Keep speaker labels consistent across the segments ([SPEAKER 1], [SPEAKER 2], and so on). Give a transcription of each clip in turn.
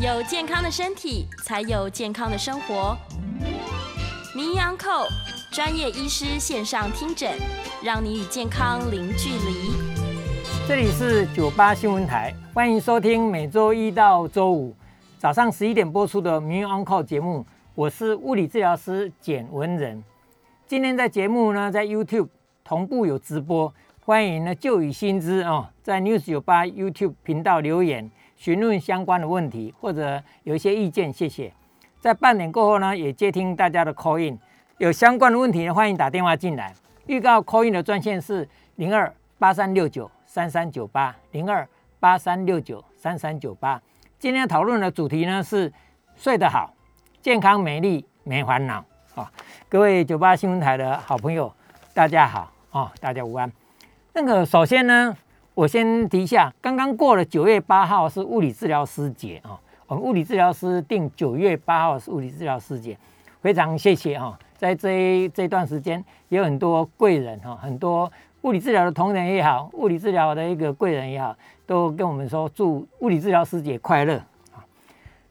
[SPEAKER 1] 有健康的身体，才有健康的生活。名医 Uncle 专业医师线上听诊，让你与健康零距离。
[SPEAKER 2] 这里是九八新闻台，欢迎收听每周一到周五早上十一点播出的名医 Uncle 节目。我是物理治疗师简文仁。今天在节目呢，在 YouTube 同步有直播，欢迎呢旧与新知哦，在 News 九八 YouTube 频道留言。询问相关的问题或者有一些意见，谢谢。在半点过后呢，也接听大家的 call in，有相关的问题呢，欢迎打电话进来。预告 call in 的专线是零二八三六九三三九八零二八三六九三三九八。今天讨论的主题呢是睡得好，健康美丽没烦恼啊！各位九八新闻台的好朋友，大家好啊，大家午安。那个首先呢。我先提一下，刚刚过了九月八号是物理治疗师节啊，我们物理治疗师定九月八号是物理治疗师节，非常谢谢哈，在这这段时间有很多贵人哈，很多物理治疗的同仁也好，物理治疗的一个贵人也好，都跟我们说祝物理治疗师节快乐啊。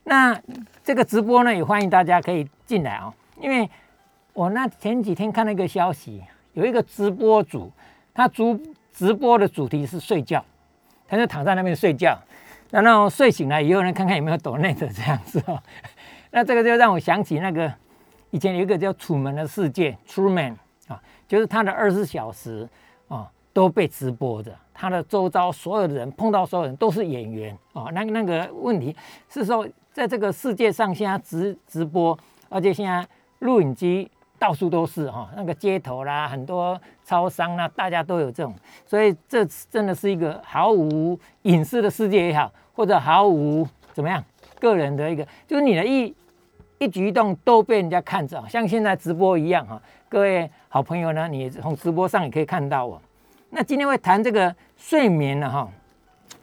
[SPEAKER 2] 那这个直播呢，也欢迎大家可以进来啊，因为我那前几天看了一个消息，有一个直播主，他主。直播的主题是睡觉，他就躺在那边睡觉，然后睡醒了以后呢，看看有没有抖内的这样子哦。那这个就让我想起那个以前有一个叫《楚门的世界》（Truman） 啊，就是他的二十四小时啊都被直播的，他的周遭所有的人碰到所有人都是演员啊。那那个问题是说，在这个世界上现在直直播，而且现在录影机。到处都是哈，那个街头啦，很多超商啦，大家都有这种，所以这真的是一个毫无隐私的世界也好，或者毫无怎么样个人的一个，就是你的一一举一动都被人家看着，像现在直播一样哈。各位好朋友呢，你从直播上也可以看到我。那今天会谈这个睡眠呢哈，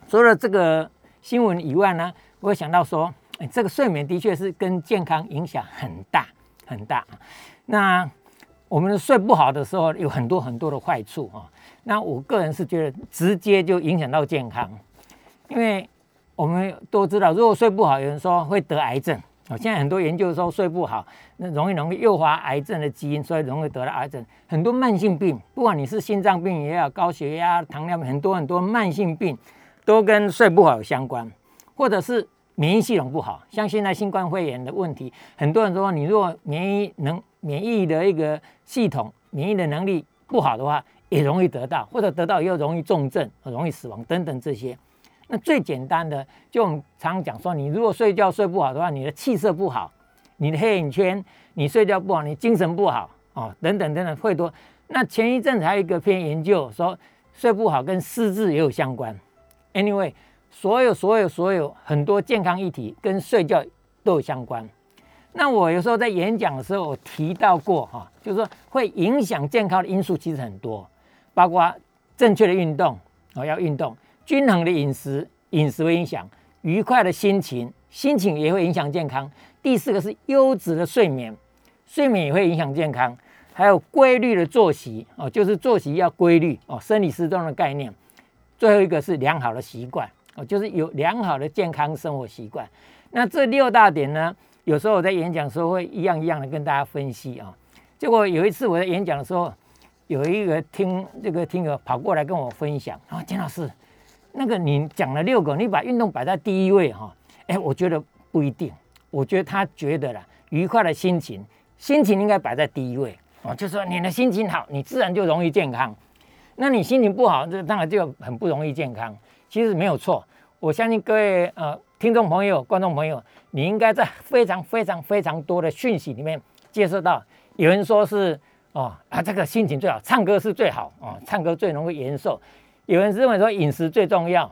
[SPEAKER 2] 除了这个新闻以外呢，我会想到说，哎，这个睡眠的确是跟健康影响很大很大。那我们睡不好的时候，有很多很多的坏处啊。那我个人是觉得直接就影响到健康，因为我们都知道，如果睡不好，有人说会得癌症啊。现在很多研究说睡不好，那容易容易诱发癌症的基因，所以容易得了癌症。很多慢性病，不管你是心脏病也好，高血压、糖尿病，很多很多慢性病都跟睡不好有相关，或者是免疫系统不好，像现在新冠肺炎的问题，很多人说你如果免疫能免疫的一个系统，免疫的能力不好的话，也容易得到，或者得到又容易重症、容易死亡等等这些。那最简单的，就我们常常讲说，你如果睡觉睡不好的话，你的气色不好，你的黑眼圈，你睡觉不好，你精神不好哦，等等等等会多。那前一阵子还有一个篇研究说，睡不好跟失智也有相关。Anyway，所有所有所有很多健康议题跟睡觉都有相关。那我有时候在演讲的时候，我提到过哈，就是说会影响健康的因素其实很多，包括正确的运动哦，要运动，均衡的饮食，饮食会影响愉快的心情，心情也会影响健康。第四个是优质的睡眠，睡眠也会影响健康，还有规律的作息哦，就是作息要规律哦，生理时钟的概念。最后一个是良好的习惯哦，就是有良好的健康生活习惯。那这六大点呢？有时候我在演讲的时候会一样一样的跟大家分析啊。结果有一次我在演讲的时候，有一个听这个听友跑过来跟我分享啊，金老师，那个你讲了六个，你把运动摆在第一位哈，哎，我觉得不一定。我觉得他觉得啦，愉快的心情，心情应该摆在第一位啊。就说你的心情好，你自然就容易健康。那你心情不好，这当然就很不容易健康。其实没有错，我相信各位呃。听众朋友、观众朋友，你应该在非常非常非常多的讯息里面接受到，有人说是哦啊，这个心情最好，唱歌是最好哦，唱歌最容易延寿。有人认为说饮食最重要，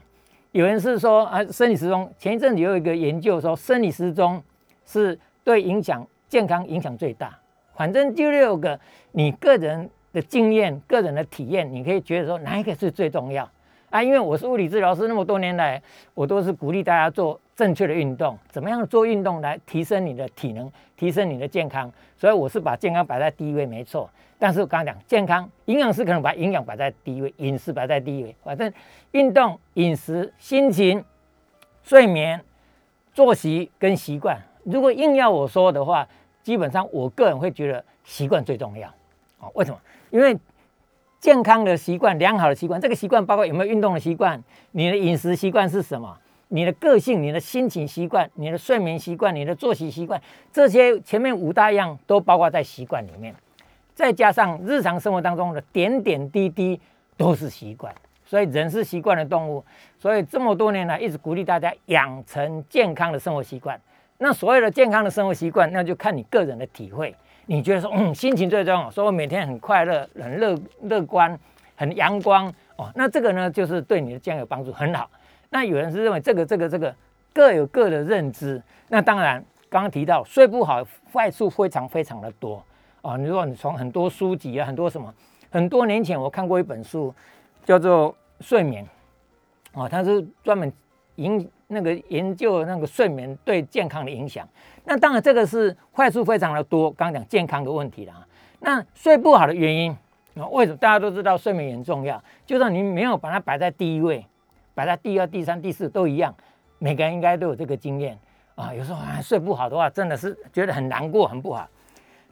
[SPEAKER 2] 有人是说啊，生理时钟。前一阵子有一个研究说，生理时钟是对影响健康影响最大。反正就六个，你个人的经验、个人的体验，你可以觉得说哪一个是最重要。啊，因为我是物理治疗师，那么多年来，我都是鼓励大家做正确的运动。怎么样做运动来提升你的体能，提升你的健康？所以我是把健康摆在第一位，没错。但是我刚刚讲健康，营养师可能把营养摆在第一位，饮食摆在第一位。反正运动、饮食、心情、睡眠、作息跟习惯，如果硬要我说的话，基本上我个人会觉得习惯最重要。哦，为什么？因为健康的习惯、良好的习惯，这个习惯包括有没有运动的习惯，你的饮食习惯是什么，你的个性、你的心情习惯、你的睡眠习惯、你的作息习惯，这些前面五大样都包括在习惯里面。再加上日常生活当中的点点滴滴都是习惯。所以人是习惯的动物，所以这么多年来一直鼓励大家养成健康的生活习惯。那所谓的健康的生活习惯，那就看你个人的体会。你觉得说，嗯，心情最重要，说我每天很快乐、很乐乐观、很阳光哦，那这个呢，就是对你的健康有帮助，很好。那有人是认为这个、这个、这个各有各的认知。那当然，刚刚提到睡不好，坏处非常非常的多哦。你说你从很多书籍啊，很多什么，很多年前我看过一本书，叫做。睡眠，哦，它是专门研那个研究那个睡眠对健康的影响。那当然这个是坏处非常的多，刚讲健康的问题了啊。那睡不好的原因啊，为什么大家都知道睡眠很重要？就算你没有把它摆在第一位，摆在第二、第三、第四都一样，每个人应该都有这个经验啊。有时候啊睡不好的话，真的是觉得很难过、很不好。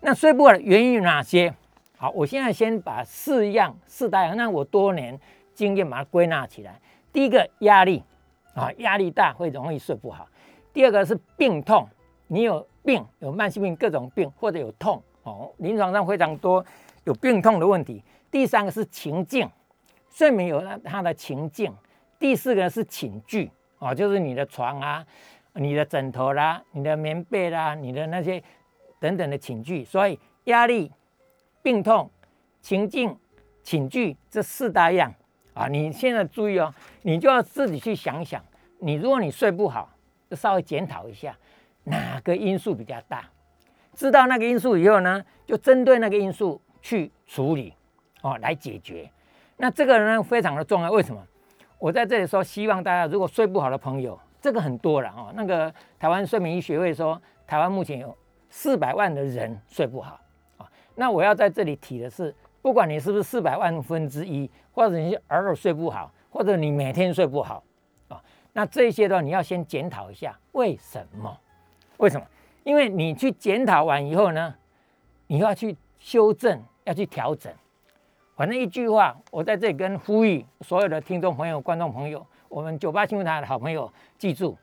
[SPEAKER 2] 那睡不好的原因有哪些？好，我现在先把四样、四大样，那我多年。经验把它归纳起来，第一个压力啊，压力大会容易睡不好。第二个是病痛，你有病，有慢性病各种病或者有痛哦，临床上非常多有病痛的问题。第三个是情境，睡眠有它的情境。第四个是寝具啊，就是你的床啊、你的枕头啦、你的棉被啦、你的那些等等的寝具。所以压力、病痛、情境、寝具这四大样。啊，你现在注意哦，你就要自己去想想，你如果你睡不好，就稍微检讨一下哪个因素比较大，知道那个因素以后呢，就针对那个因素去处理，哦，来解决。那这个呢非常的重要，为什么？我在这里说，希望大家如果睡不好的朋友，这个很多了哦。那个台湾睡眠医学会说，台湾目前有四百万的人睡不好啊。那我要在这里提的是。不管你是不是四百万分之一，或者你是偶尔睡不好，或者你每天睡不好，啊，那这些的话你要先检讨一下为什么？为什么？因为你去检讨完以后呢，你要去修正，要去调整。反正一句话，我在这里跟呼吁所有的听众朋友、观众朋友，我们九八新闻台的好朋友，记住，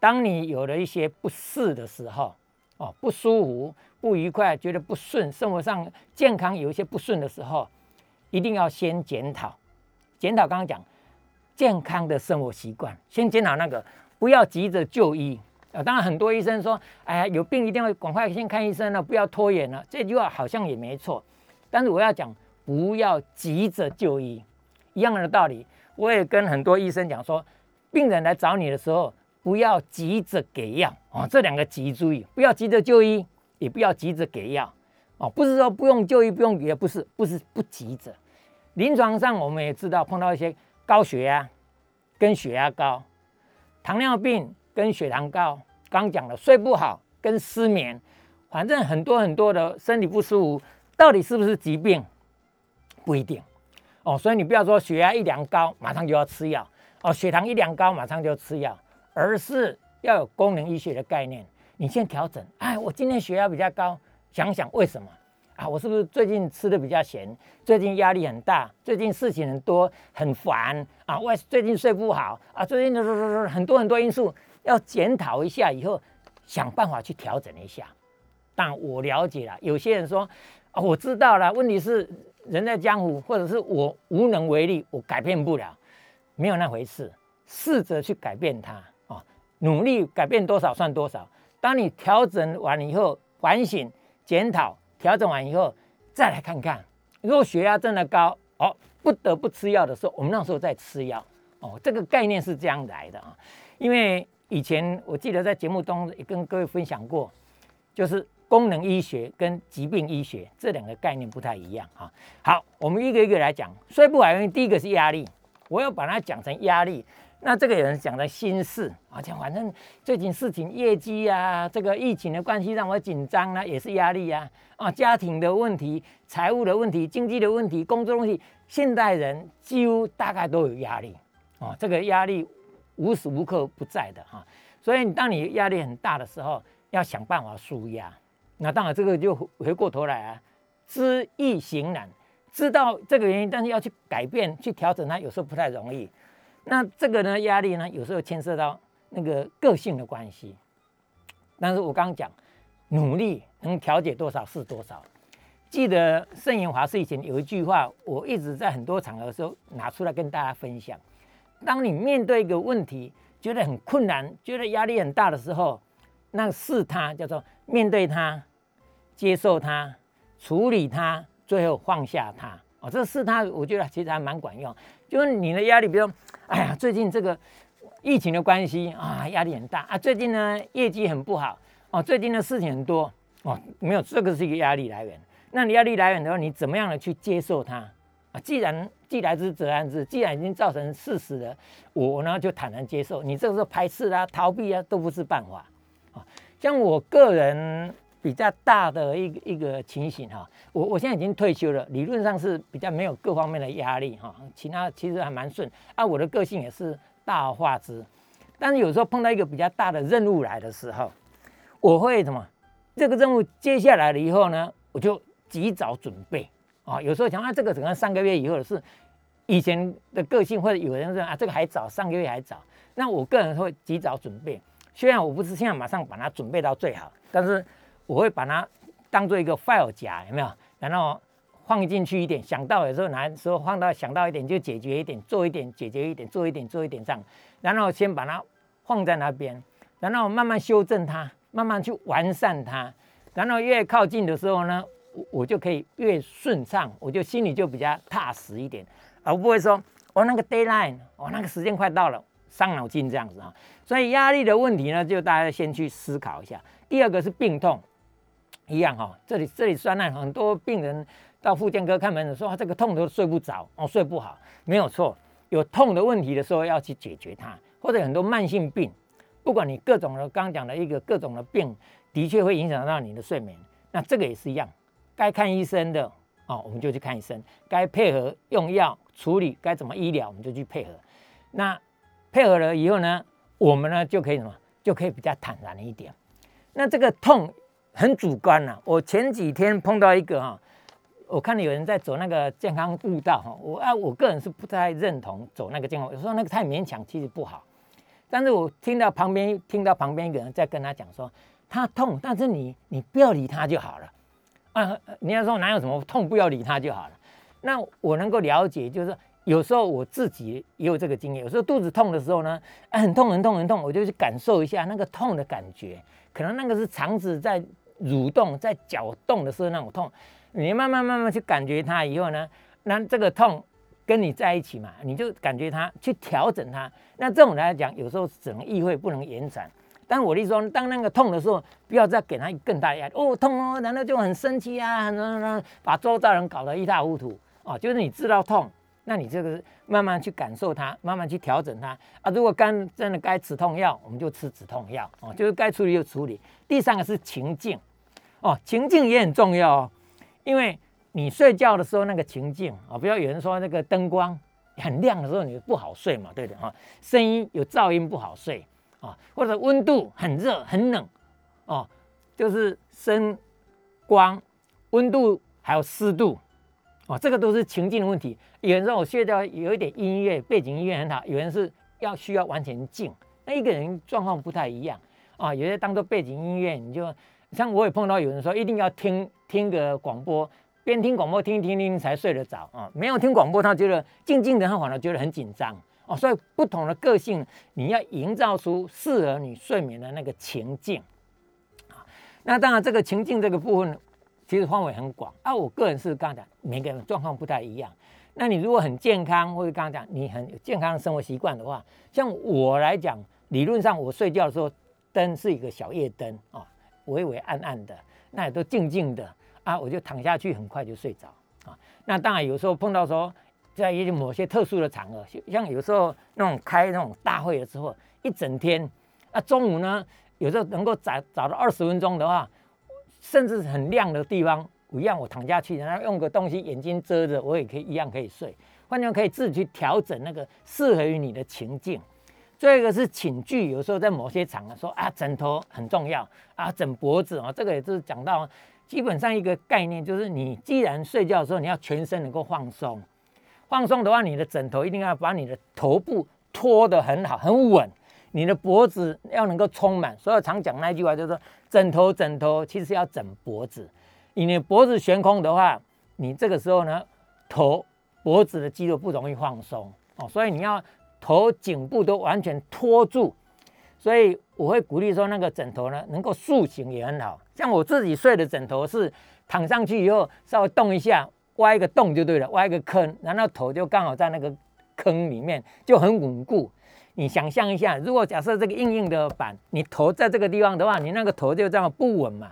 [SPEAKER 2] 当你有了一些不适的时候，哦，不舒服。不愉快，觉得不顺，生活上健康有一些不顺的时候，一定要先检讨。检讨刚刚讲健康的生活习惯，先检讨那个，不要急着就医啊。当然，很多医生说：“哎呀，有病一定要赶快先看医生了，不要拖延了。”这句话好像也没错，但是我要讲，不要急着就医，一样的道理。我也跟很多医生讲说，病人来找你的时候，不要急着给药啊。这两个急注意，不要急着就医。也不要急着给药哦，不是说不用就医不用也，不是不是不急着。临床上我们也知道，碰到一些高血压跟血压高，糖尿病跟血糖高，刚讲了睡不好跟失眠，反正很多很多的身体不舒服，到底是不是疾病不一定哦。所以你不要说血压一量高马上就要吃药哦，血糖一量高马上就要吃药，而是要有功能医学的概念。你先调整，哎，我今天血压比较高，想想为什么啊？我是不是最近吃的比较咸？最近压力很大，最近事情很多，很烦啊？我最近睡不好啊？最近就是很多很多因素，要检讨一下，以后想办法去调整一下。但我了解了，有些人说啊，我知道了，问题是人在江湖，或者是我无能为力，我改变不了，没有那回事，试着去改变它啊，努力改变多少算多少。当你调整完以后，反省、检讨，调整完以后，再来看看，如果血压真的高，哦，不得不吃药的时候，我们那时候再吃药，哦，这个概念是这样来的啊。因为以前我记得在节目中也跟各位分享过，就是功能医学跟疾病医学这两个概念不太一样啊。好，我们一个一个来讲，睡不好原因，第一个是压力，我要把它讲成压力。那这个有人讲的心事，而且反正最近事情、业绩啊，这个疫情的关系让我紧张呢，也是压力呀。啊，家庭的问题、财务的问题、经济的问题、工作问题，现代人几乎大概都有压力。哦，这个压力无时无刻不在的哈。所以当你压力很大的时候，要想办法舒压。那当然这个就回过头来啊，知易行难，知道这个原因，但是要去改变、去调整它，有时候不太容易。那这个呢，压力呢，有时候牵涉到那个个性的关系。但是我刚刚讲，努力能调节多少是多少。记得圣严华师以前有一句话，我一直在很多场合的时候拿出来跟大家分享。当你面对一个问题，觉得很困难，觉得压力很大的时候，那是他叫做面对他，接受他，处理他，最后放下他。哦，这是他，我觉得其实还蛮管用。就是你的压力，比如，哎呀，最近这个疫情的关系啊，压力很大啊。最近呢，业绩很不好哦。最近的事情很多哦，没有，这个是一个压力来源。那你压力来源的话，你怎么样的去接受它啊？既然既来之则安之，既然已经造成事实了，我呢就坦然接受。你这个时候排斥啊、逃避啊，都不是办法啊。像我个人比较大的一个一个情形哈，我我现在已经退休了，理论上是比较没有各方面的压力哈，其他其实还蛮顺啊。我的个性也是大而化之，但是有时候碰到一个比较大的任务来的时候，我会什么？这个任务接下来了以后呢，我就。及早准备啊！有时候想啊，这个可能三个月以后的事，以前的个性或者有人说啊，这个还早，上个月还早。那我个人会及早准备，虽然我不是现在马上把它准备到最好，但是我会把它当做一个 file 夹，有没有？然后放进去一点，想到有时候拿时候放到想到一点就解决一点，做一点解决一点，做一点做一点这样，然后先把它放在那边，然后慢慢修正它，慢慢去完善它，然后越靠近的时候呢？我我就可以越顺畅，我就心里就比较踏实一点，而不会说我那个 deadline，我那个时间快到了，伤脑筋这样子啊。所以压力的问题呢，就大家先去思考一下。第二个是病痛，一样哈，这里这里酸烂，很多病人到复健科看门诊说这个痛都睡不着，哦睡不好，没有错，有痛的问题的时候要去解决它，或者很多慢性病，不管你各种的刚讲的一个各种的病，的确会影响到你的睡眠，那这个也是一样。该看医生的哦，我们就去看医生；该配合用药处理，该怎么医疗，我们就去配合。那配合了以后呢，我们呢就可以什么，就可以比较坦然一点。那这个痛很主观呐。我前几天碰到一个哈，我看到有人在走那个健康步道哈，我啊，我个人是不太认同走那个健康，有时候那个太勉强，其实不好。但是我听到旁边听到旁边一个人在跟他讲说，他痛，但是你你不要理他就好了。啊，你要说哪有什么痛，不要理他就好了。那我能够了解，就是有时候我自己也有这个经验。有时候肚子痛的时候呢，很痛很痛很痛，我就去感受一下那个痛的感觉。可能那个是肠子在蠕动、在搅动的时候那种痛。你慢慢慢慢去感觉它以后呢，那这个痛跟你在一起嘛，你就感觉它去调整它。那这种来讲，有时候只能意会，不能延展。但我的意思说，当那个痛的时候，不要再给他更大压力。哦，痛哦，难道就很生气啊？很把周遭人搞得一塌糊涂哦？就是你知道痛，那你这个慢慢去感受它，慢慢去调整它啊。如果刚真的该止痛药，我们就吃止痛药哦。就是该处理就处理。第三个是情境哦，情境也很重要哦，因为你睡觉的时候那个情境啊，不要有人说那个灯光很亮的时候你不好睡嘛，对的哈。声音有噪音不好睡。啊，或者温度很热很冷，哦，就是声、光、温度还有湿度，哦，这个都是情境的问题。有人说我睡觉有一点音乐，背景音乐很好；有人是要需要完全静，那一个人状况不太一样啊。有些当做背景音乐，你就像我也碰到有人说一定要听听个广播，边听广播听听听才睡得着啊。没有听广播，他觉得静静的，他反而觉得很紧张。哦，所以不同的个性，你要营造出适合你睡眠的那个情境啊。那当然，这个情境这个部分其实范围很广啊。我个人是刚刚讲，每个人状况不太一样。那你如果很健康，或者刚刚讲你很有健康的生活习惯的话，像我来讲，理论上我睡觉的时候灯是一个小夜灯啊，微微暗暗的，那也都静静的啊，我就躺下去，很快就睡着啊。那当然有时候碰到说。在一些某些特殊的场合，像有时候那种开那种大会的时候，一整天，啊中午呢，有时候能够早早到二十分钟的话，甚至很亮的地方，一样我躺下去，然后用个东西眼睛遮着，我也可以一样可以睡。换句话可以自己去调整那个适合于你的情境。最后一个是寝具，有时候在某些场合说啊，枕头很重要啊，枕脖子啊，这个也就是讲到基本上一个概念，就是你既然睡觉的时候你要全身能够放松，放松的话，你的枕头一定要把你的头部托得很好很稳，你的脖子要能够充满。所以常讲那句话就是说，枕头枕头其实要枕脖子，你的脖子悬空的话，你这个时候呢，头脖子的肌肉不容易放松哦，所以你要。头颈部都完全托住，所以我会鼓励说，那个枕头呢能够塑形也很好。像我自己睡的枕头是躺上去以后稍微动一下，挖一个洞就对了，挖一个坑，然后头就刚好在那个坑里面，就很稳固。你想象一下，如果假设这个硬硬的板，你头在这个地方的话，你那个头就这样不稳嘛，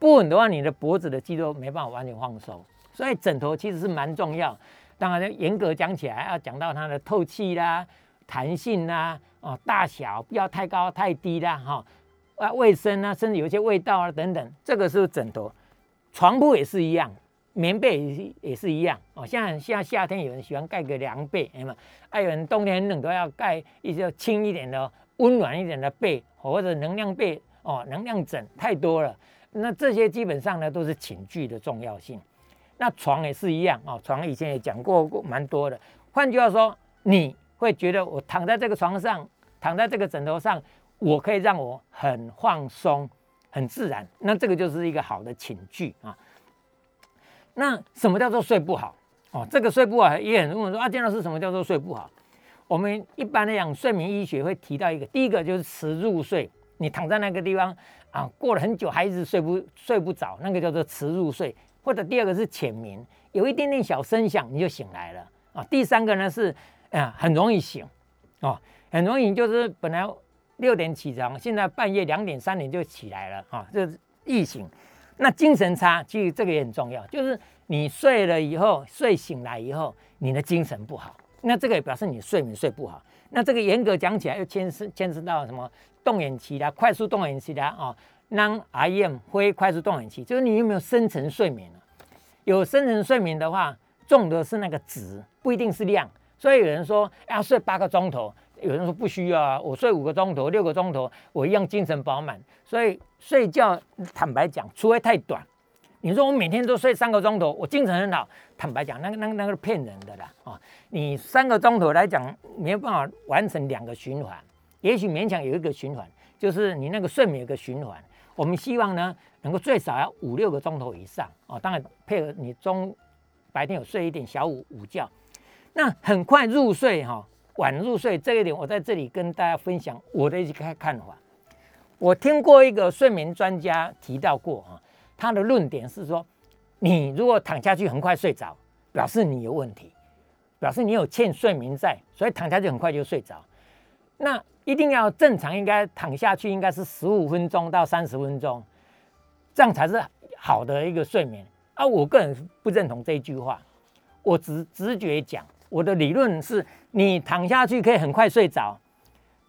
[SPEAKER 2] 不稳的话，你的脖子的肌肉没办法完全放松。所以枕头其实是蛮重要。当然，严格讲起来，要讲到它的透气啦。弹性啦，哦，大小不要太高太低啦，哈，啊，卫生啊，甚至有一些味道啊等等，这个是枕头，床铺也是一样，棉被也是也是一样，哦，像像夏天有人喜欢盖个凉被，哎嘛，还有人冬天很冷都要盖一些轻一点的、温暖一点的被，或者能量被，哦，能量枕太多了，那这些基本上呢都是寝具的重要性。那床也是一样，哦，床以前也讲过蛮多的，换句话说，你。会觉得我躺在这个床上，躺在这个枕头上，我可以让我很放松、很自然。那这个就是一个好的寝具啊。那什么叫做睡不好？哦，这个睡不好也很多人说啊，建老师什么叫做睡不好？我们一般来讲，睡眠医学会提到一个，第一个就是迟入睡。你躺在那个地方啊，过了很久还一直睡不睡不着，那个叫做迟入睡。或者第二个是浅眠，有一点点小声响你就醒来了啊。第三个呢是。啊，很容易醒，哦，很容易就是本来六点起床，现在半夜两点三点就起来了，啊，这是易醒。那精神差，其实这个也很重要，就是你睡了以后，睡醒来以后，你的精神不好，那这个也表示你睡眠睡不好。那这个严格讲起来，又牵涉牵涉到什么动眼期啦、快速动眼期啦，哦，Non-REM 非快速动眼期，就是你有没有深层睡眠有深层睡眠的话，重的是那个值，不一定是量。所以有人说要睡八个钟头，有人说不需要啊，我睡五个钟头、六个钟头，我一样精神饱满。所以睡觉，坦白讲，除非太短。你说我每天都睡三个钟头，我精神很好，坦白讲，那个、那个、那个是骗人的啦啊！你三个钟头来讲，没有办法完成两个循环，也许勉强有一个循环，就是你那个睡眠有个循环。我们希望呢，能够最少要五六个钟头以上啊，当然配合你中白天有睡一点小午午觉。那很快入睡哈，晚入睡这一点，我在这里跟大家分享我的一些看法。我听过一个睡眠专家提到过哈，他的论点是说，你如果躺下去很快睡着，表示你有问题，表示你有欠睡眠债，所以躺下去很快就睡着。那一定要正常，应该躺下去应该是十五分钟到三十分钟，这样才是好的一个睡眠。啊，我个人不认同这一句话，我直直觉讲。我的理论是，你躺下去可以很快睡着，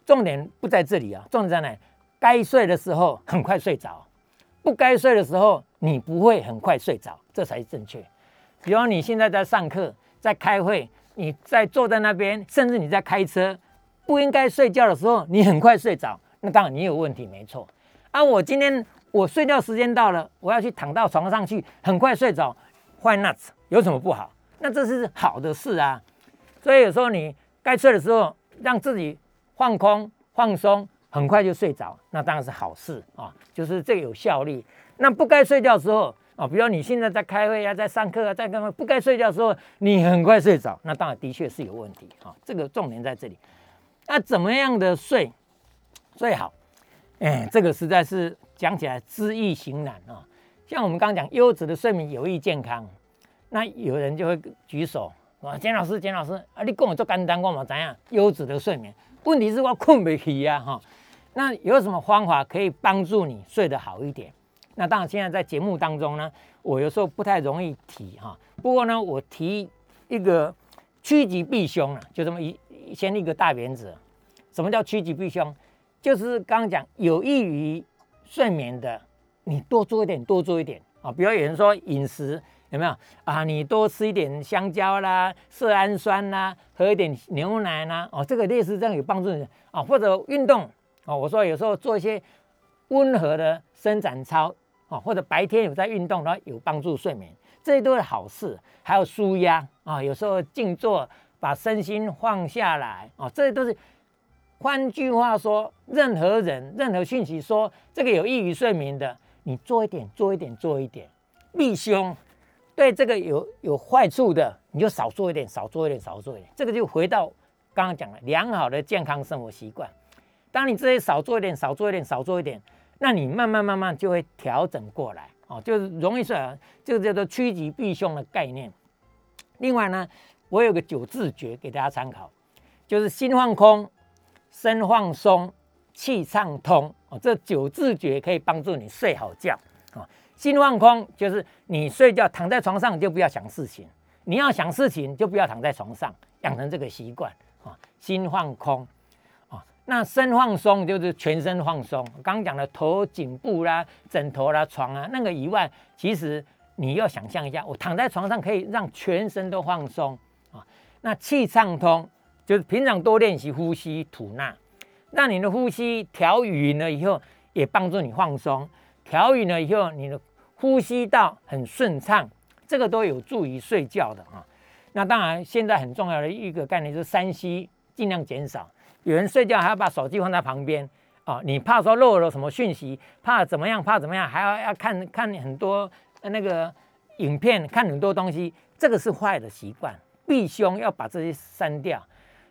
[SPEAKER 2] 重点不在这里啊，重点在哪？该睡的时候很快睡着，不该睡的时候你不会很快睡着，这才是正确。比方你现在在上课，在开会，你在坐在那边，甚至你在开车，不应该睡觉的时候，你很快睡着，那当然你有问题，没错。啊，我今天我睡觉时间到了，我要去躺到床上去，很快睡着，Why not？有什么不好？那这是好的事啊。所以有时候你该睡的时候，让自己放空、放松，很快就睡着，那当然是好事啊，就是这个有效率。那不该睡觉的时候啊，比如你现在在开会啊，在上课啊，在干嘛？不该睡觉的时候，你很快睡着，那当然的确是有问题啊。这个重点在这里。那怎么样的睡最好？哎，这个实在是讲起来知易行难啊。像我们刚刚讲优质的睡眠有益健康，那有人就会举手。啊，简老师，简老师，啊，你跟我做简单，我嘛怎样？优质的睡眠，问题是我困不起呀，哈。那有什么方法可以帮助你睡得好一点？那当然，现在在节目当中呢，我有时候不太容易提哈。不过呢，我提一个趋吉避凶啊，就这么一先一个大原则。什么叫趋吉避凶？就是刚刚讲有益于睡眠的，你多做一点，多做一点啊。比如有人说饮食有没有啊？你多吃一点香蕉啦，色氨酸啦，喝一点牛奶啦，哦，这个类似这样有帮助啊。或者运动哦，我说有时候做一些温和的伸展操哦，或者白天有在运动，然后有帮助睡眠，这些都是好事。还有舒压啊，有时候静坐，把身心放下来啊，这些都是。换句话说，任何人、任何讯息说这个有益于睡眠的，你做一点、做一点、做一点，避凶；对这个有有坏处的，你就少做一点、少做一点、少做一点。这个就回到刚刚讲的良好的健康生活习惯。当你这些少做一点、少做一点、少做一点，那你慢慢慢慢就会调整过来哦，就是容易睡，这个叫做趋吉避凶的概念。另外呢，我有个九字诀给大家参考，就是心放空。身放松，气畅通哦，这九字诀可以帮助你睡好觉啊。心放空就是你睡觉躺在床上就不要想事情，你要想事情就不要躺在床上，养成这个习惯啊。心放空啊，那身放松就是全身放松。刚刚讲的头颈部啦、枕头啦、床啊那个以外，其实你要想象一下，我躺在床上可以让全身都放松啊。那气畅通。就是平常多练习呼吸吐纳，让你的呼吸调匀了以后，也帮助你放松。调匀了以后，你的呼吸道很顺畅，这个都有助于睡觉的啊。那当然，现在很重要的一个概念就是三吸尽量减少。有人睡觉还要把手机放在旁边啊，你怕说漏了什么讯息，怕怎么样，怕怎么样，还要要看看很多那个影片，看很多东西，这个是坏的习惯，必须要把这些删掉。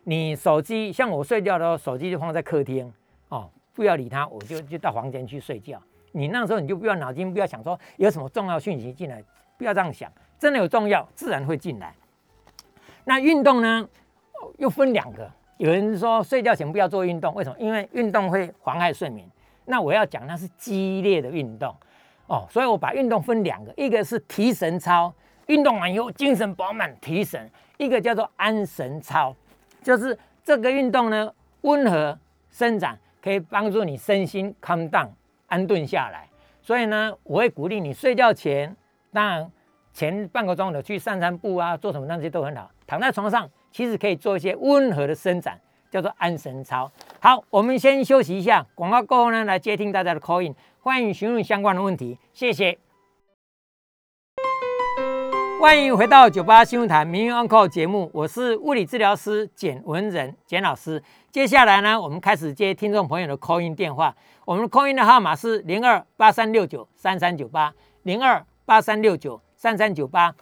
[SPEAKER 2] 你手机像我睡觉的时候，手机就放在客厅哦，不要理它，我就就到房间去睡觉。你那时候你就不要脑筋，不要想说有什么重要讯息进来，不要这样想，真的有重要自然会进来。那运动呢，又分两个，有人说睡觉前不要做运动，为什么？因为运动会妨害睡眠。那我要讲那是激烈的运动哦，所以我把运动分两个，一个是提神操，运动完以后精神饱满提神；一个叫做安神操。就是这个运动呢，温和伸展，可以帮助你身心 calm down 安顿下来。所以呢，我会鼓励你睡觉前，当然前半个钟头去散散步啊，做什么那些都很好。躺在床上，其实可以做一些温和的伸展，叫做安神操。好，我们先休息一下，广告过后呢，来接听大家的 call in，欢迎询问相关的问题，谢谢。欢迎回到九八新闻台《民营 Uncle》节目，我是物理治疗师简文仁简老师。接下来呢，我们开始接听众朋友的 call in 电话。我们的 call in 的号码是零二八三六九三三九八零二八三六九三三九八。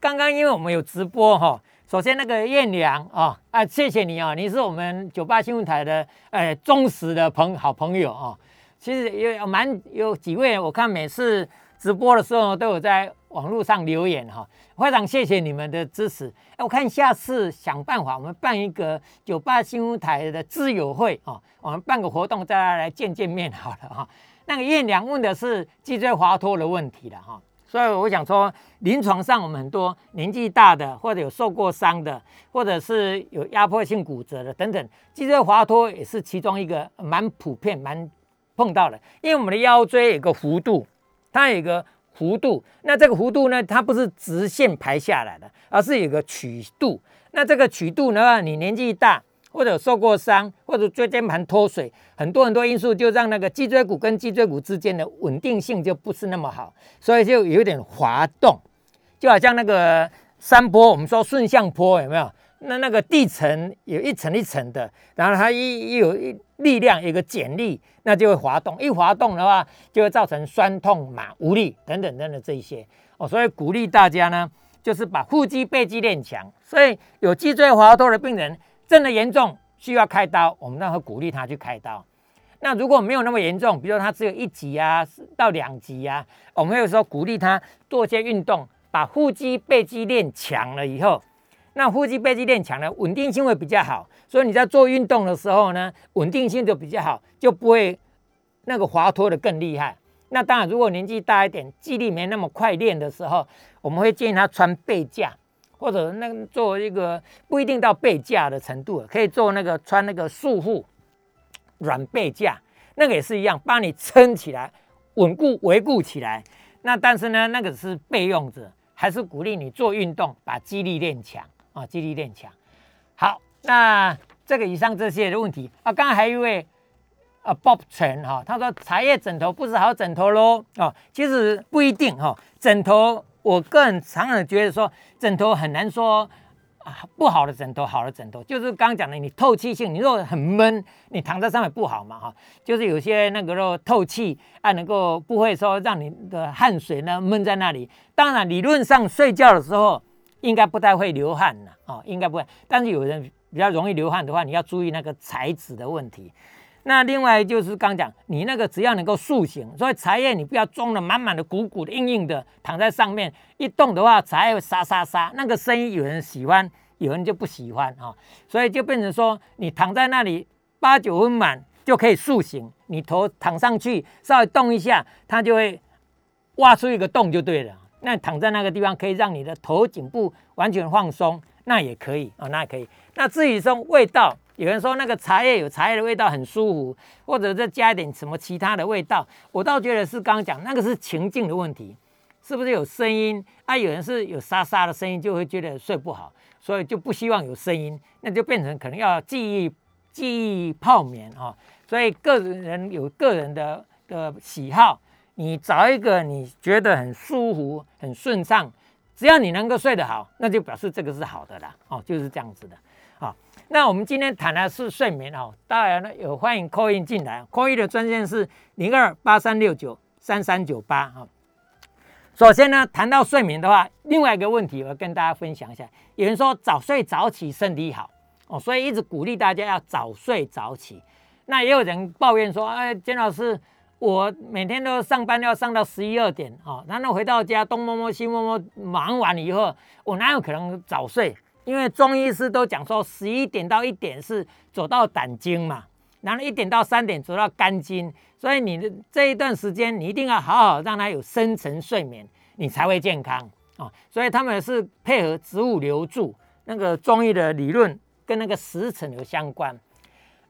[SPEAKER 2] 刚刚因为我们有直播哈，首先那个燕良啊啊，谢谢你啊，你是我们九八新闻台的呃忠实的朋好朋友啊。其实有蛮有几位，我看每次直播的时候都有在网络上留言哈。会长，谢谢你们的支持。哎，我看下次想办法，我们办一个九八新闻台的知友会啊，我们办个活动，大家来见见面好了哈。那个燕良问的是脊椎滑脱的问题了哈，所以我想说，临床上我们很多年纪大的，或者有受过伤的，或者是有压迫性骨折的等等，脊椎滑脱也是其中一个蛮普遍、蛮碰到的。因为我们的腰椎有个弧度，它有一个。弧度，那这个弧度呢？它不是直线排下来的，而是有个曲度。那这个曲度呢？你年纪大，或者受过伤，或者椎间盘脱水，很多很多因素，就让那个脊椎骨跟脊椎骨之间的稳定性就不是那么好，所以就有点滑动，就好像那个山坡，我们说顺向坡，有没有？那那个地层有一层一层的，然后它一一有一力量，有个剪力，那就会滑动。一滑动的话，就会造成酸痛、麻、无力等等等等这一些哦。所以鼓励大家呢，就是把腹肌、背肌练强。所以有脊椎滑脱的病人，真的严重需要开刀，我们那会鼓励他去开刀。那如果没有那么严重，比如说他只有一级啊到两级啊，我们有时候鼓励他做一些运动，把腹肌、背肌练强了以后。那腹肌背肌练强了，稳定性会比较好，所以你在做运动的时候呢，稳定性就比较好，就不会那个滑脱的更厉害。那当然，如果年纪大一点，肌力没那么快练的时候，我们会建议他穿背架，或者那做一个不一定到背架的程度，可以做那个穿那个束缚软背架，那个也是一样，帮你撑起来，稳固维固起来。那但是呢，那个是备用者。还是鼓励你做运动，把肌力练强啊，肌力练强。好，那这个以上这些的问题啊，刚刚还有一位啊，Bob 陈哈，他说茶叶枕头不是好枕头喽哦，其实不一定哈，枕头我个人常常觉得说枕头很难说。啊，不好的枕头，好的枕头，就是刚刚讲的，你透气性，你如果很闷，你躺在上面不好嘛，哈，就是有些那个肉透气啊，能够不会说让你的汗水呢闷在那里。当然，理论上睡觉的时候应该不太会流汗的，哦，应该不会。但是有人比较容易流汗的话，你要注意那个材质的问题。那另外就是刚讲，你那个只要能够塑形，所以茶叶你不要装的满满的、鼓鼓的、硬硬的，躺在上面一动的话，茶叶沙沙沙，那个声音有人喜欢，有人就不喜欢啊。所以就变成说，你躺在那里八九分满就可以塑形，你头躺上去稍微动一下，它就会挖出一个洞就对了。那躺在那个地方可以让你的头颈部完全放松，那也可以啊，那也可以。那至于说味道。有人说那个茶叶有茶叶的味道很舒服，或者再加一点什么其他的味道，我倒觉得是刚刚讲那个是情境的问题，是不是有声音啊？有人是有沙沙的声音，就会觉得睡不好，所以就不希望有声音，那就变成可能要记忆记忆泡棉啊。所以个人有个人的的喜好，你找一个你觉得很舒服、很顺畅，只要你能够睡得好，那就表示这个是好的啦。哦，就是这样子的。好那我们今天谈的是睡眠哦，当然呢有欢迎 call in 进来，call in 的专线是零二八三六九三三九八哈。首先呢，谈到睡眠的话，另外一个问题我要跟大家分享一下。有人说早睡早起身体好哦，所以一直鼓励大家要早睡早起。那也有人抱怨说，哎，金老师，我每天都上班要上到十一二点哦，然后回到家东摸摸西摸摸，忙完了以后，我哪有可能早睡？因为中医师都讲说，十一点到一点是走到胆经嘛，然后一点到三点走到肝经，所以你的这一段时间你一定要好好让它有深层睡眠，你才会健康啊。所以他们是配合植物留住那个中医的理论跟那个时辰有相关。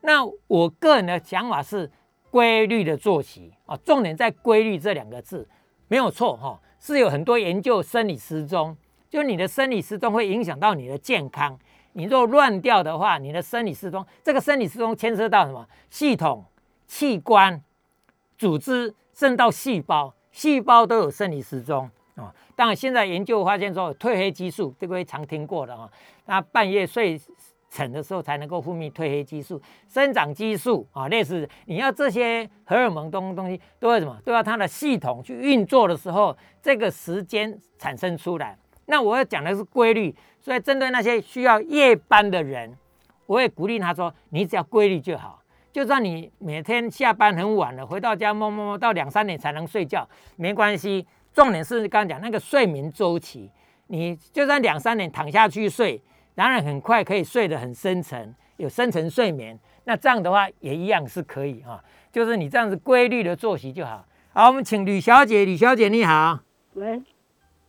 [SPEAKER 2] 那我个人的想法是规律的作息啊，重点在规律这两个字没有错哈，是有很多研究生理时钟。就你的生理时钟会影响到你的健康，你若乱掉的话，你的生理时钟，这个生理时钟牵涉到什么？系统、器官、组织，甚至到细胞，细胞都有生理时钟啊。当然，现在研究发现说，褪黑激素，这个会常听过的啊，那半夜睡沉的时候才能够分泌褪黑激素，生长激素啊，类似你要这些荷尔蒙东东西都要什么？都要它的系统去运作的时候，这个时间产生出来。那我要讲的是规律，所以针对那些需要夜班的人，我会鼓励他说：你只要规律就好。就算你每天下班很晚了，回到家摸摸摸到两三点才能睡觉，没关系。重点是刚刚讲那个睡眠周期，你就算两三点躺下去睡，当然很快可以睡得很深沉，有深层睡眠。那这样的话也一样是可以啊，就是你这样子规律的作息就好。好，我们请吕小姐，吕小姐你好，
[SPEAKER 3] 喂。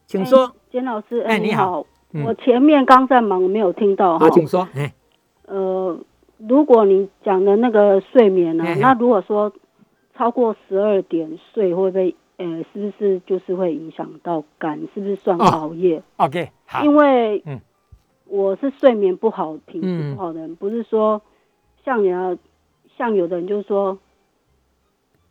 [SPEAKER 2] 请说，
[SPEAKER 3] 简老师。哎，你好，我前面刚在忙，没有听到。
[SPEAKER 2] 好，请说。
[SPEAKER 3] 哎，呃，如果你讲的那个睡眠呢，那如果说超过十二点睡，会不会呃，是不是就是会影响到肝？是不是算熬夜
[SPEAKER 2] ？OK，好。
[SPEAKER 3] 因为嗯，我是睡眠不好、品质不好的人，不是说像你要像有的人就是说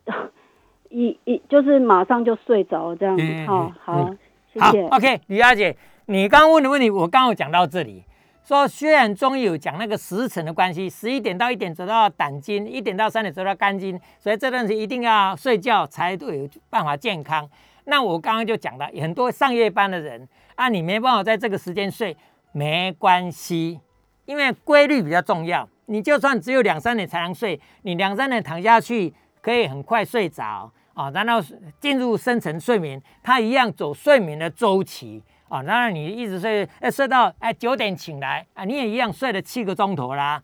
[SPEAKER 3] 一一就是马上就睡着这样子。好好。
[SPEAKER 2] 好，OK，李大姐，你刚刚问的问题，我刚好讲到这里，说虽然中医有讲那个时辰的关系，十一点到一点走到胆经，一点到三点走到肝经，所以这段时间一定要睡觉才有办法健康。那我刚刚就讲了，很多上夜班的人啊，你没办法在这个时间睡，没关系，因为规律比较重要。你就算只有两三点才能睡，你两三点躺下去，可以很快睡着。啊，然后进入深层睡眠，它一样走睡眠的周期啊。当然你一直睡，哎，睡到哎九点醒来啊，你也一样睡了七个钟头啦。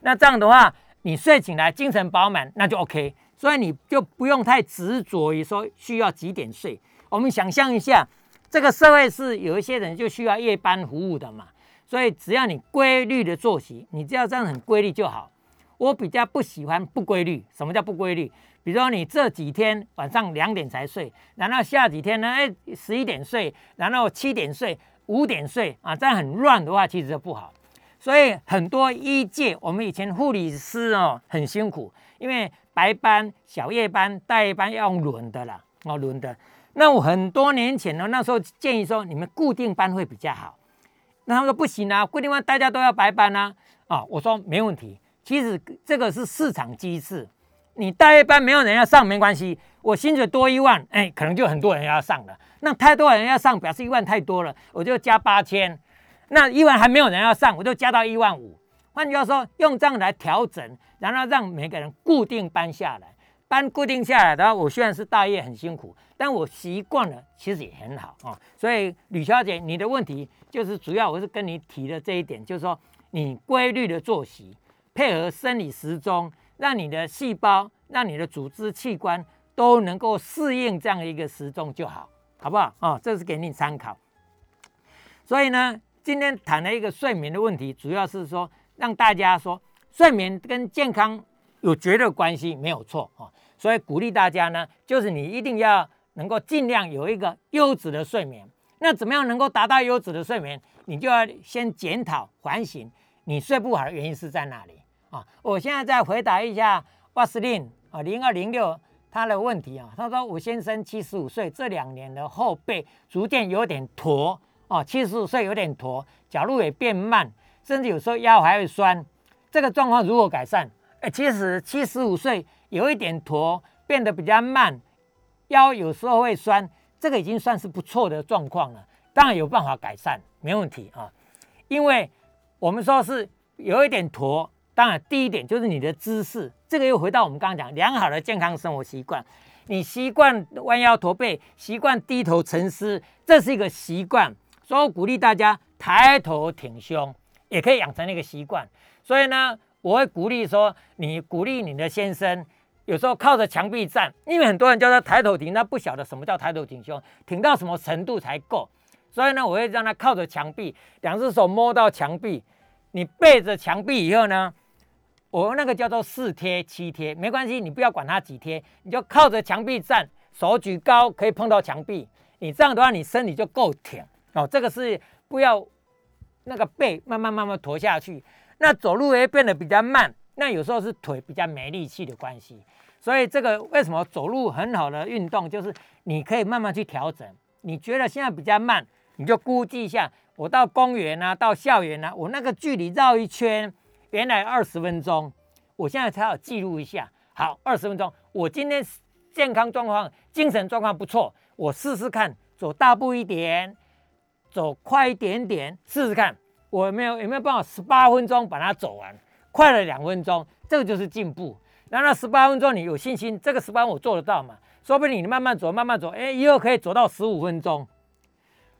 [SPEAKER 2] 那这样的话，你睡醒来精神饱满，那就 OK。所以你就不用太执着于说需要几点睡。我们想象一下，这个社会是有一些人就需要夜班服务的嘛，所以只要你规律的作息，你只要这样很规律就好。我比较不喜欢不规律。什么叫不规律？比如说你这几天晚上两点才睡，然后下几天呢，哎，十一点睡，然后七点睡，五点睡啊，这样很乱的话，其实就不好。所以很多医界，我们以前护理师哦很辛苦，因为白班、小夜班、大夜班要用轮的啦，哦轮的。那我很多年前呢，那时候建议说你们固定班会比较好。那他们说不行啊，固定班大家都要白班啊。啊，我说没问题。其实这个是市场机制，你大夜班没有人要上没关系，我薪水多一万，哎，可能就很多人要上了。那太多人要上，表示一万太多了，我就加八千。那一万还没有人要上，我就加到一万五。换句话说，用这样来调整，然后让每个人固定搬下来，搬固定下来的话，我虽然是大业很辛苦，但我习惯了，其实也很好啊。所以吕小姐，你的问题就是主要我是跟你提的这一点，就是说你规律的作息，配合生理时钟，让你的细胞、让你的组织器官都能够适应这样一个时钟就好，好不好啊？这是给你参考。所以呢。今天谈了一个睡眠的问题，主要是说让大家说睡眠跟健康有绝对关系，没有错啊。所以鼓励大家呢，就是你一定要能够尽量有一个优质的睡眠。那怎么样能够达到优质的睡眠？你就要先检讨反省，你睡不好的原因是在哪里啊？我现在再回答一下瓦斯林啊，零二零六他的问题啊。他说：“我先生七十五岁，这两年的后背逐渐有点驼。”啊，七十五岁有点驼，脚路也变慢，甚至有时候腰还会酸。这个状况如何改善？哎，其实七十五岁有一点驼，变得比较慢，腰有时候会酸，这个已经算是不错的状况了。当然有办法改善，没问题啊。因为我们说是有一点驼，当然第一点就是你的姿势，这个又回到我们刚刚讲良好的健康生活习惯。你习惯弯腰驼背，习惯低头沉思，这是一个习惯。所以我鼓励大家抬头挺胸，也可以养成那个习惯。所以呢，我会鼓励说，你鼓励你的先生，有时候靠着墙壁站，因为很多人叫他抬头挺，他不晓得什么叫抬头挺胸，挺到什么程度才够。所以呢，我会让他靠着墙壁，两只手摸到墙壁，你背着墙壁以后呢，我那个叫做四贴七贴，没关系，你不要管它几贴，你就靠着墙壁站，手举高可以碰到墙壁，你这样的话，你身体就够挺。哦，这个是不要那个背慢慢慢慢驼下去，那走路也变得比较慢，那有时候是腿比较没力气的关系。所以这个为什么走路很好的运动，就是你可以慢慢去调整。你觉得现在比较慢，你就估计一下，我到公园啊，到校园啊，我那个距离绕一圈，原来二十分钟，我现在才要记录一下。好，二十分钟，我今天健康状况、精神状况不错，我试试看走大步一点。走快一点点，试试看，我没有有没有办法十八分钟把它走完？快了两分钟，这个就是进步。然后十八分钟你有信心，这个十八我做得到嘛？说不定你慢慢走，慢慢走，哎，以后可以走到十五分钟。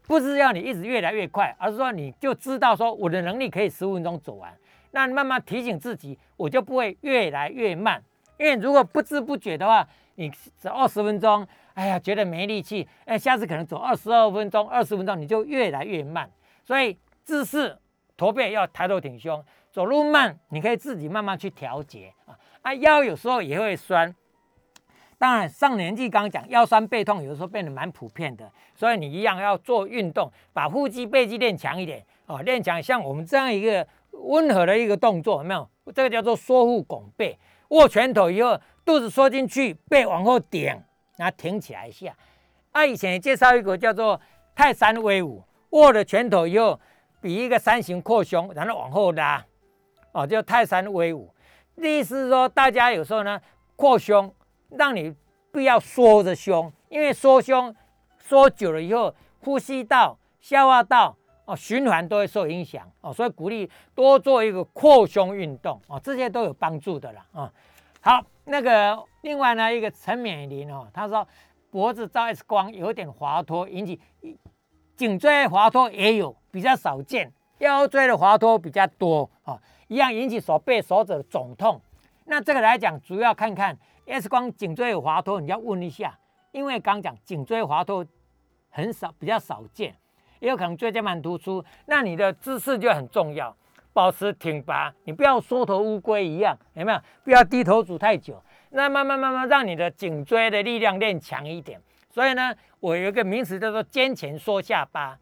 [SPEAKER 2] 不是要你一直越来越快，而是说你就知道说我的能力可以十五分钟走完。那慢慢提醒自己，我就不会越来越慢。因为如果不知不觉的话，你走二十分钟。哎呀，觉得没力气，哎，下次可能走二十二分钟、二十分钟，你就越来越慢。所以姿势驼背要抬头挺胸，走路慢，你可以自己慢慢去调节啊。啊，腰有时候也会酸，当然上年纪刚讲腰酸背痛，有的时候变得蛮普遍的，所以你一样要做运动，把腹肌背肌练强一点啊，练强像我们这样一个温和的一个动作，有没有？这个叫做缩腹拱背，握拳头以后，肚子缩进去，背往后顶。那挺起来一下，啊，以前介绍一个叫做泰山威武，握了拳头以后，比一个三形扩胸，然后往后拉，哦，叫泰山威武。意思是说，大家有时候呢扩胸，让你不要缩着胸，因为缩胸缩久了以后，呼吸道、消化道哦循环都会受影响哦，所以鼓励多做一个扩胸运动哦，这些都有帮助的啦啊。好，那个另外呢，一个陈美玲哦，她说脖子照 X 光有点滑脱，引起颈椎滑脱也有，比较少见，腰椎的滑脱比较多啊，一样引起手背手指的肿痛。那这个来讲，主要看看 X 光颈椎有滑脱，你要问一下，因为刚讲颈椎滑脱很少，比较少见，也有可能椎间盘突出，那你的姿势就很重要。保持挺拔，你不要缩头乌龟一样，有没有？不要低头族太久，那慢慢慢慢让你的颈椎的力量练强一点。所以呢，我有一个名词叫做肩前缩下巴，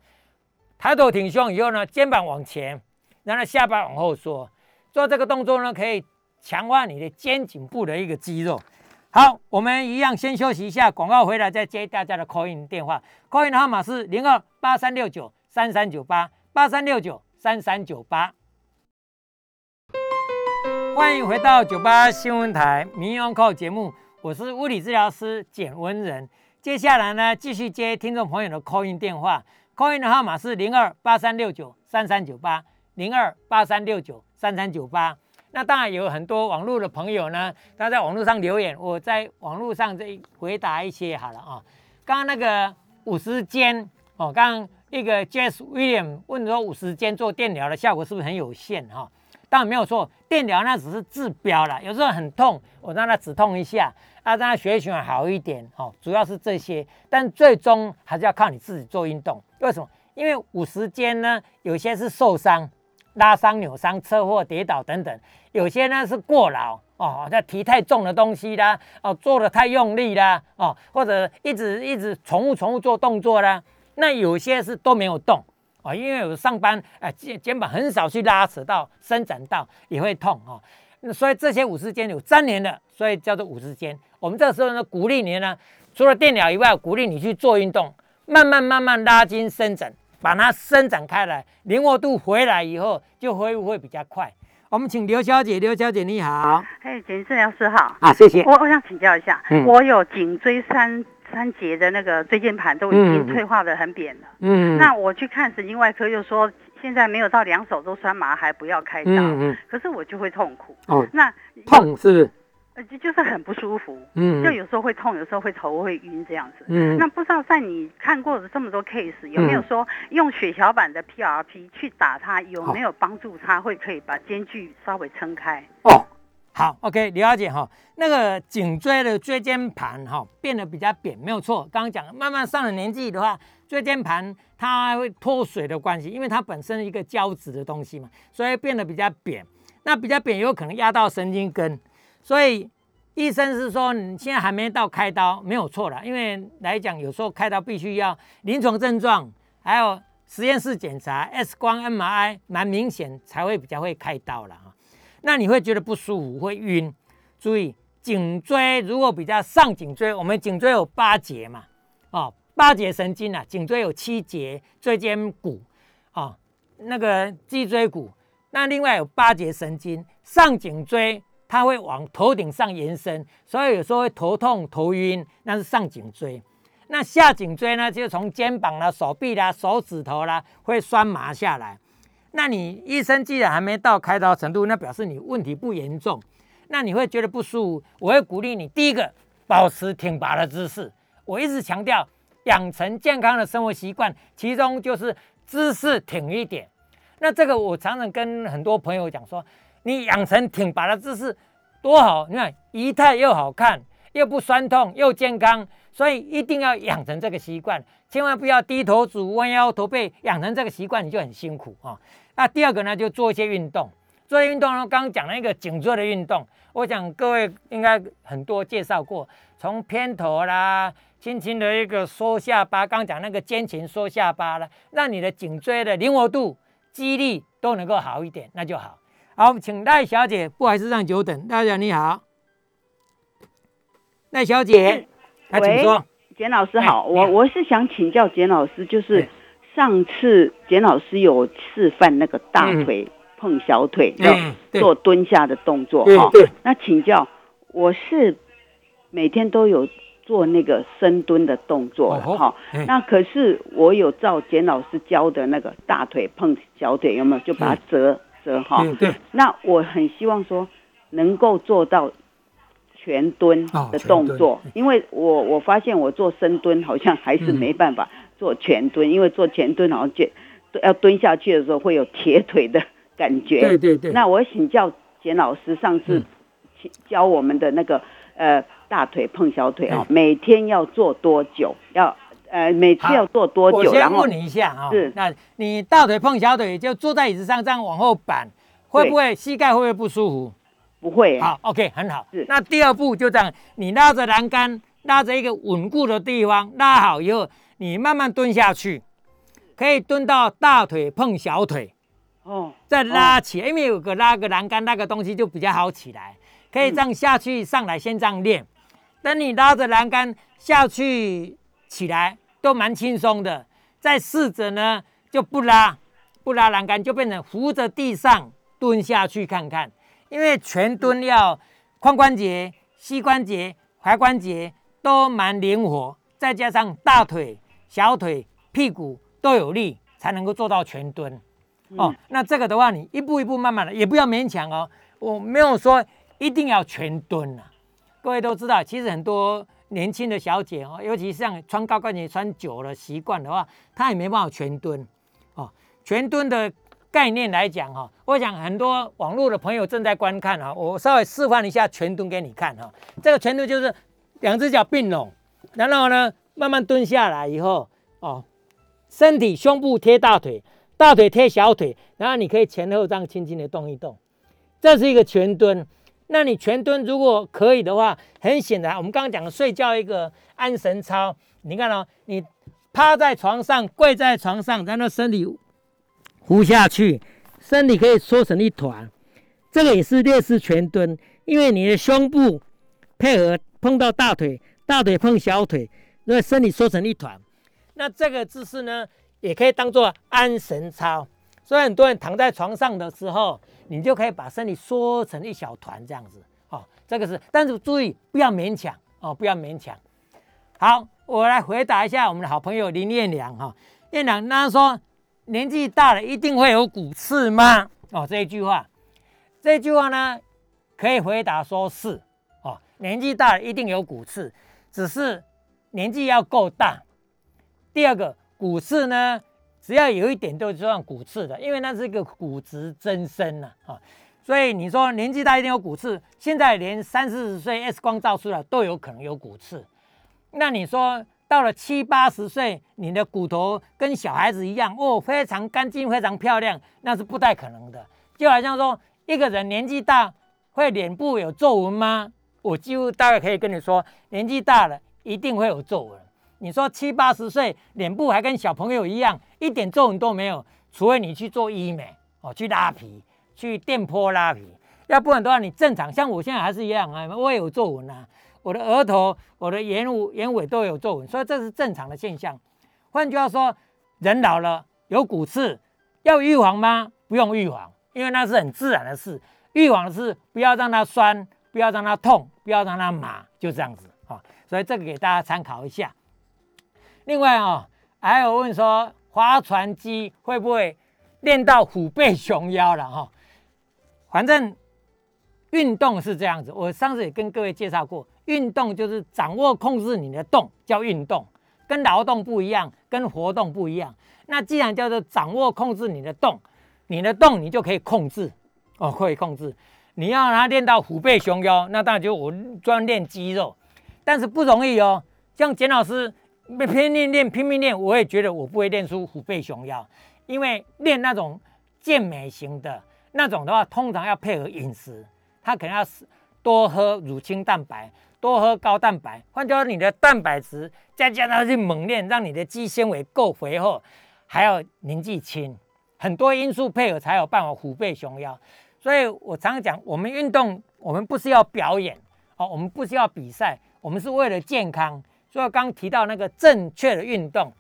[SPEAKER 2] 抬头挺胸以后呢，肩膀往前，然后下巴往后缩，做这个动作呢，可以强化你的肩颈部的一个肌肉。好，我们一样先休息一下，广告回来再接大家的 call in 电话，call in 的号码是零二八三六九三三九八八三六九三三九八。欢迎回到九八新闻台民用扣节目，我是物理治疗师简文仁。接下来呢，继续接听众朋友的 call in 电话，call in 的号码是零二八三六九三三九八零二八三六九三三九八。那当然有很多网络的朋友呢，他在网络上留言，我在网络上再回答一些好了啊。刚刚那个五十间哦，刚刚一个 Jess William 问说五十间做电疗的效果是不是很有限哈？当然没有错，电疗那只是治标了，有时候很痛，我让他止痛一下，啊，让血液循环好一点哦，主要是这些，但最终还是要靠你自己做运动。为什么？因为五十间呢，有些是受伤。拉伤、扭伤、车祸、跌倒等等，有些呢是过劳哦，那提太重的东西啦，哦，做的太用力啦，哦，或者一直一直重复重复做动作啦，那有些是都没有动啊，因为有上班哎肩肩膀很少去拉扯到伸展到也会痛哦，那所以这些五十肩有粘连的，所以叫做五十肩。我们这时候呢鼓励你呢，除了电疗以外，鼓励你去做运动，慢慢慢慢拉筋伸展。把它伸展开来，灵活度回来以后，就恢复会比较快。我们请刘小姐，刘小姐你好，
[SPEAKER 4] 嘿，简治疗师好，
[SPEAKER 2] 啊，谢谢。
[SPEAKER 4] 我我想请教一下，我有颈椎三三节的那个椎间盘都已经退化的很扁了，嗯，那我去看神经外科又说现在没有到两手都酸麻，还不要开刀，嗯嗯，可是我就会痛苦，哦，那
[SPEAKER 2] 痛是不是。
[SPEAKER 4] 就就是很不舒服，嗯，就有时候会痛，有时候会头会晕这样子，嗯，那不知道在你看过的这么多 case，有没有说用血小板的 PRP 去打它，有没有帮助它会可以把间距稍微撑开？哦，
[SPEAKER 2] 好，OK，了解哈，那个颈椎的椎间盘哈变得比较扁，没有错，刚刚讲慢慢上了年纪的话，椎间盘它会脱水的关系，因为它本身一个胶质的东西嘛，所以变得比较扁，那比较扁有可能压到神经根。所以医生是说你现在还没到开刀，没有错了。因为来讲，有时候开刀必须要临床症状，还有实验室检查、X 光、MRI 蛮明显才会比较会开刀了哈。那你会觉得不舒服，会晕。注意颈椎如果比较上颈椎，我们颈椎有八节嘛，哦，八节神经啊，颈椎有七节椎间骨，哦，那个脊椎骨，那另外有八节神经上颈椎。它会往头顶上延伸，所以有时候会头痛、头晕，那是上颈椎。那下颈椎呢，就从肩膀啦、手臂啦、手指头啦，会酸麻下来。那你医生既然还没到开刀程度，那表示你问题不严重。那你会觉得不舒服，我会鼓励你，第一个保持挺拔的姿势。我一直强调养成健康的生活习惯，其中就是姿势挺一点。那这个我常常跟很多朋友讲说。你养成挺拔的姿势多好，你看仪态又好看，又不酸痛，又健康，所以一定要养成这个习惯，千万不要低头族、弯腰驼背，养成这个习惯你就很辛苦啊。那第二个呢，就做一些运动，做运动呢，刚刚讲了一个颈椎的运动，我想各位应该很多介绍过，从偏头啦，轻轻的一个缩下巴，刚讲那个肩前缩下巴了，让你的颈椎的灵活度、肌力都能够好一点，那就好。好，请赖小姐，不好意思让久等。赖小姐你好，赖小姐，来请说。
[SPEAKER 5] 简老师好，我我是想请教简老师，就是上次简老师有示范那个大腿碰小腿，要做蹲下的动作哈。那请教，我是每天都有做那个深蹲的动作哈。那可是我有照简老师教的那个大腿碰小腿，有没有就把它折？哈，对，那我很希望说能够做到全蹲的动作，因为我我发现我做深蹲好像还是没办法做全蹲，因为做全蹲好像就要蹲下去的时候会有铁腿的感觉。
[SPEAKER 2] 对对对。
[SPEAKER 5] 那我请教简老师上次教我们的那个呃大腿碰小腿啊，每天要做多久？要。呃，每次要做多久？我
[SPEAKER 2] 先问你一下啊，是，那你大腿碰小腿，就坐在椅子上这样往后板，会不会膝盖会不会不舒服？
[SPEAKER 5] 不会。
[SPEAKER 2] 好，OK，很好。那第二步就这样，你拉着栏杆，拉着一个稳固的地方，拉好以后，你慢慢蹲下去，可以蹲到大腿碰小腿。哦。再拉起，因为有个拉个栏杆那个东西就比较好起来，可以这样下去上来先这样练。等你拉着栏杆下去起来都蛮轻松的，再试着呢就不拉，不拉栏杆就变成扶着地上蹲下去看看。因为全蹲要髋关节、膝关节、踝关节都蛮灵活，再加上大腿、小腿、屁股都有力，才能够做到全蹲。哦，那这个的话，你一步一步慢慢的，也不要勉强哦。我没有说一定要全蹲啊。各位都知道，其实很多年轻的小姐哦，尤其像穿高跟鞋穿久了习惯的话，她也没办法全蹲。哦，全蹲的。概念来讲哈，我想很多网络的朋友正在观看啊，我稍微示范一下全蹲给你看哈。这个全蹲就是两只脚并拢，然后呢慢慢蹲下来以后哦，身体胸部贴大腿，大腿贴小腿，然后你可以前后这样轻轻的动一动，这是一个全蹲。那你全蹲如果可以的话，很显然我们刚刚讲的睡觉一个安神操，你看哦，你趴在床上，跪在床上，然后身体。呼下去，身体可以缩成一团，这个也是劣势全蹲，因为你的胸部配合碰到大腿，大腿碰小腿，那身体缩成一团。那这个姿势呢，也可以当做安神操。所以很多人躺在床上的时候，你就可以把身体缩成一小团这样子。哦，这个是，但是注意不要勉强哦，不要勉强。好，我来回答一下我们的好朋友林彦良哈，彦良他说。年纪大了一定会有骨刺吗？哦，这一句话，这句话呢，可以回答说是哦，年纪大了一定有骨刺，只是年纪要够大。第二个骨刺呢，只要有一点都算骨刺的，因为那是一个骨质增生了啊。所以你说年纪大一定有骨刺，现在连三四十岁 X 光照出来都有可能有骨刺，那你说？到了七八十岁，你的骨头跟小孩子一样哦，非常干净，非常漂亮，那是不太可能的。就好像说，一个人年纪大会脸部有皱纹吗？我几乎大概可以跟你说，年纪大了一定会有皱纹。你说七八十岁脸部还跟小朋友一样，一点皱纹都没有，除非你去做医美哦，去拉皮，去电波拉皮，要不然的话，你正常像我现在还是一样啊，我也有皱纹啊。我的额头、我的眼尾、眼尾都有皱纹，所以这是正常的现象。换句话说，人老了有骨刺，要预防吗？不用预防，因为那是很自然的事。预防的是不要让它酸，不要让它痛，不要让它麻，就这样子啊。所以这个给大家参考一下。另外啊，还有问说，划船机会不会练到虎背熊腰了哈？反正运动是这样子，我上次也跟各位介绍过。运动就是掌握控制你的动叫运动，跟劳动不一样，跟活动不一样。那既然叫做掌握控制你的动，你的动你就可以控制哦，可以控制。你要它练到虎背熊腰，那当然就我专练肌肉，但是不容易哦。像简老师拼命练拼命练，我也觉得我不会练出虎背熊腰，因为练那种健美型的那种的话，通常要配合饮食，它可能要多喝乳清蛋白。多喝高蛋白，换句话说，你的蛋白质再加上去猛练，让你的肌纤维够肥厚，还要年纪轻，很多因素配合才有办法虎背熊腰。所以我常常讲，我们运动，我们不是要表演哦，我们不是要比赛，我们是为了健康。所以刚提到那个正确的运动，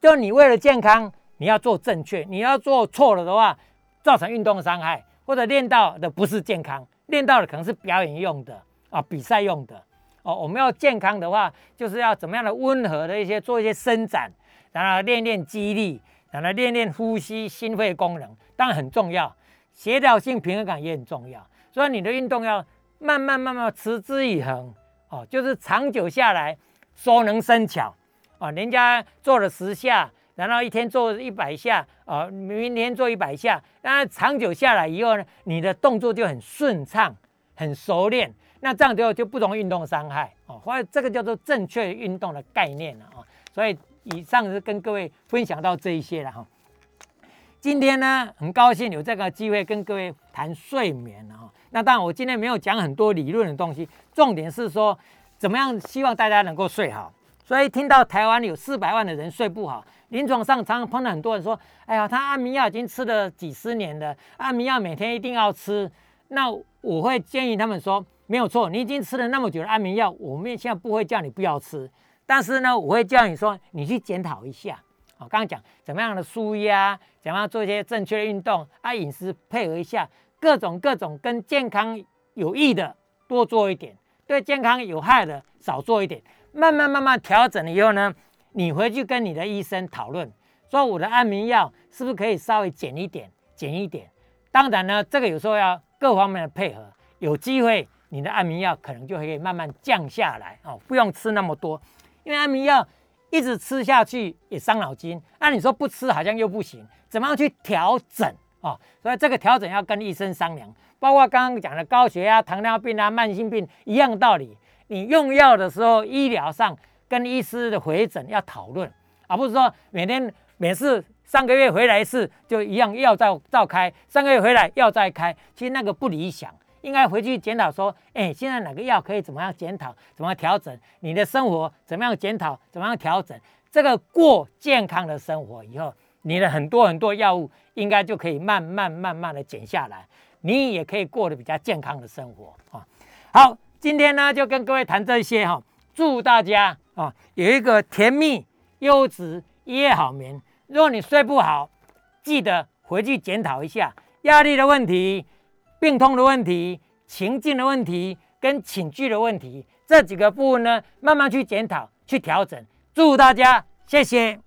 [SPEAKER 2] 就你为了健康，你要做正确，你要做错了的话，造成运动伤害，或者练到的不是健康，练到的可能是表演用的啊，比赛用的。哦，我们要健康的话，就是要怎么样的温和的一些做一些伸展，然后练练肌力，然后练练呼吸、心肺功能，当然很重要。协调性、平衡感也很重要。所以你的运动要慢慢慢慢持之以恒，哦，就是长久下来，熟能生巧。啊，人家做了十下，然后一天做一百下，啊，明天做一百下，那长久下来以后呢，你的动作就很顺畅、很熟练。那这样就就不容易运动伤害哦，或者这个叫做正确运动的概念了啊。所以以上是跟各位分享到这一些了哈。今天呢，很高兴有这个机会跟各位谈睡眠啊。那当然，我今天没有讲很多理论的东西，重点是说怎么样希望大家能够睡好。所以听到台湾有四百万的人睡不好，临床上常常碰到很多人说：“哎呀，他安眠药已经吃了几十年了，安眠药每天一定要吃。”那我会建议他们说：“没有错，你已经吃了那么久的安眠药，我们现在不会叫你不要吃，但是呢，我会叫你说，你去检讨一下。”我刚刚讲怎么样的舒压，怎么样做一些正确的运动啊，饮食配合一下，各种各种跟健康有益的多做一点，对健康有害的少做一点，慢慢慢慢调整了以后呢，你回去跟你的医生讨论，说我的安眠药是不是可以稍微减一点，减一点。当然呢，这个有时候要各方面的配合，有机会你的安眠药可能就可以慢慢降下来哦，不用吃那么多，因为安眠药。一直吃下去也伤脑筋，那你说不吃好像又不行，怎么样去调整哦？所以这个调整要跟医生商量，包括刚刚讲的高血压、糖尿病啊、慢性病一样道理。你用药的时候，医疗上跟医师的回诊要讨论，而不是说每天每次上个月回来一次就一样药照照开，上个月回来药再开，其实那个不理想。应该回去检讨说，哎，现在哪个药可以怎么样检讨，怎么样调整你的生活，怎么样检讨，怎么样调整这个过健康的生活以后，你的很多很多药物应该就可以慢慢慢慢的减下来，你也可以过得比较健康的生活啊。好，今天呢就跟各位谈这些哈，祝大家啊有一个甜蜜优质夜好眠。如果你睡不好，记得回去检讨一下压力的问题。病痛的问题、情境的问题跟寝具的问题，这几个部分呢，慢慢去检讨、去调整。祝大家，谢谢。